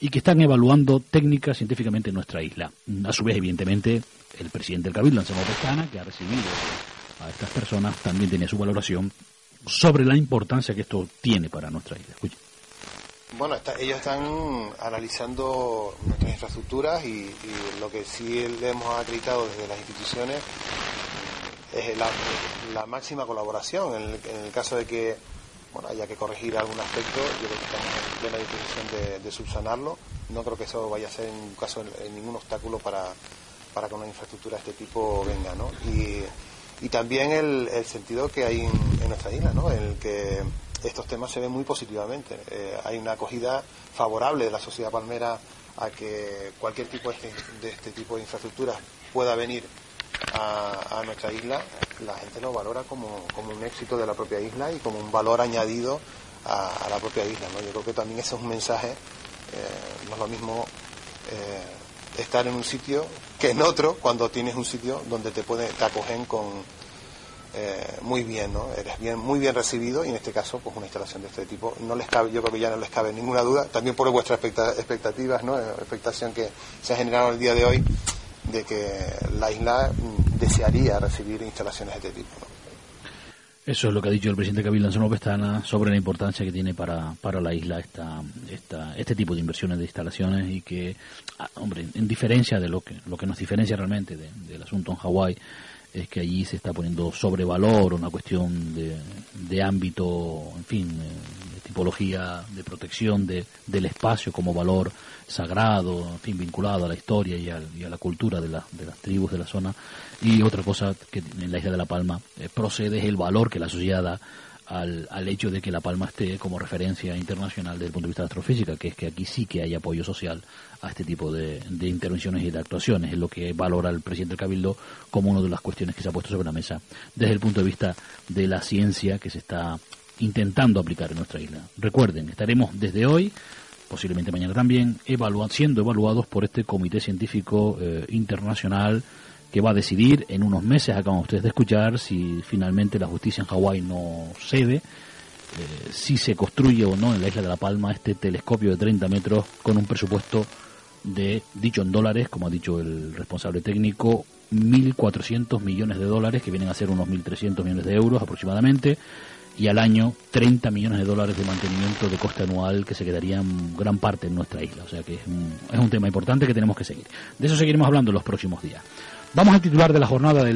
y que están evaluando técnicas científicamente en nuestra isla. A su vez, evidentemente, el presidente del Cabildo, Anselmo Pestana, que ha recibido a estas personas, también tiene su valoración sobre la importancia que esto tiene para nuestra isla. Bueno, ellos están analizando nuestras infraestructuras y, lo que sí le hemos acreditado desde las instituciones es la, máxima colaboración. En el, caso de que bueno, haya que corregir algún aspecto, yo creo que estamos en plena disposición de, subsanarlo. No creo que eso vaya a ser en ningún caso ningún obstáculo para, para que una infraestructura de este tipo venga, ¿no? Y, también el, sentido que hay en, nuestra isla, ¿no? En el que estos temas se ven muy positivamente. Eh, hay una acogida favorable de la sociedad palmera a que cualquier tipo de este, de este tipo de infraestructuras pueda venir a, nuestra isla, la gente lo valora como, un éxito de la propia isla y como un valor añadido a, la propia isla. ¿no? Yo creo que también ese es un mensaje, eh, no es lo mismo eh, estar en un sitio que en otro cuando tienes un sitio donde te, puede, te acogen con, eh, muy bien, ¿no? Eres bien, muy bien recibido y en este caso, pues una instalación de este tipo no les cabe, yo creo que ya no les cabe ninguna duda, también por vuestras expectativas, ¿no? Expectación que se ha generado el día de hoy de que la isla desearía recibir instalaciones de este tipo. Eso es lo que ha dicho el presidente Cabildo Anselmo Pestana sobre la importancia que tiene para, para la isla esta, esta, este tipo de inversiones de instalaciones y que, ah, hombre, en diferencia de lo que, lo que nos diferencia realmente del asunto en Hawái, es que allí se está poniendo sobre valor una cuestión de, de ámbito, en fin, eh, de tipología de protección de, del espacio como valor sagrado, en fin, vinculado a la historia y a, la cultura de, las tribus de la zona. Y otra cosa que en la isla de La Palma eh, procede es el valor que la sociedad da al, al, hecho de que La Palma esté como referencia internacional desde el punto de vista de astrofísica, que es que aquí sí que hay apoyo social a este tipo de, intervenciones y de actuaciones. Es lo que valora el presidente del Cabildo como una de las cuestiones que se ha puesto sobre la mesa desde el punto de vista de la ciencia que se está intentando aplicar en nuestra isla. Recuerden, estaremos desde hoy, posiblemente mañana también, siendo evaluados por este Comité Científico eh, Internacional que va a decidir en unos meses, acaban ustedes de escuchar, si finalmente la justicia en Hawái no cede, eh, si se construye o no en la isla de La Palma este telescopio de 30 metros con un presupuesto de, dicho en dólares, como ha dicho el responsable técnico, 1.400 millones de dólares, que vienen a ser unos 1.300 millones de euros aproximadamente, y al año 30 millones de dólares de mantenimiento de coste anual que se quedarían gran parte en nuestra isla. O sea que es un, es un tema importante que tenemos que seguir. De eso seguiremos hablando en los próximos días. Vamos al titular de la jornada del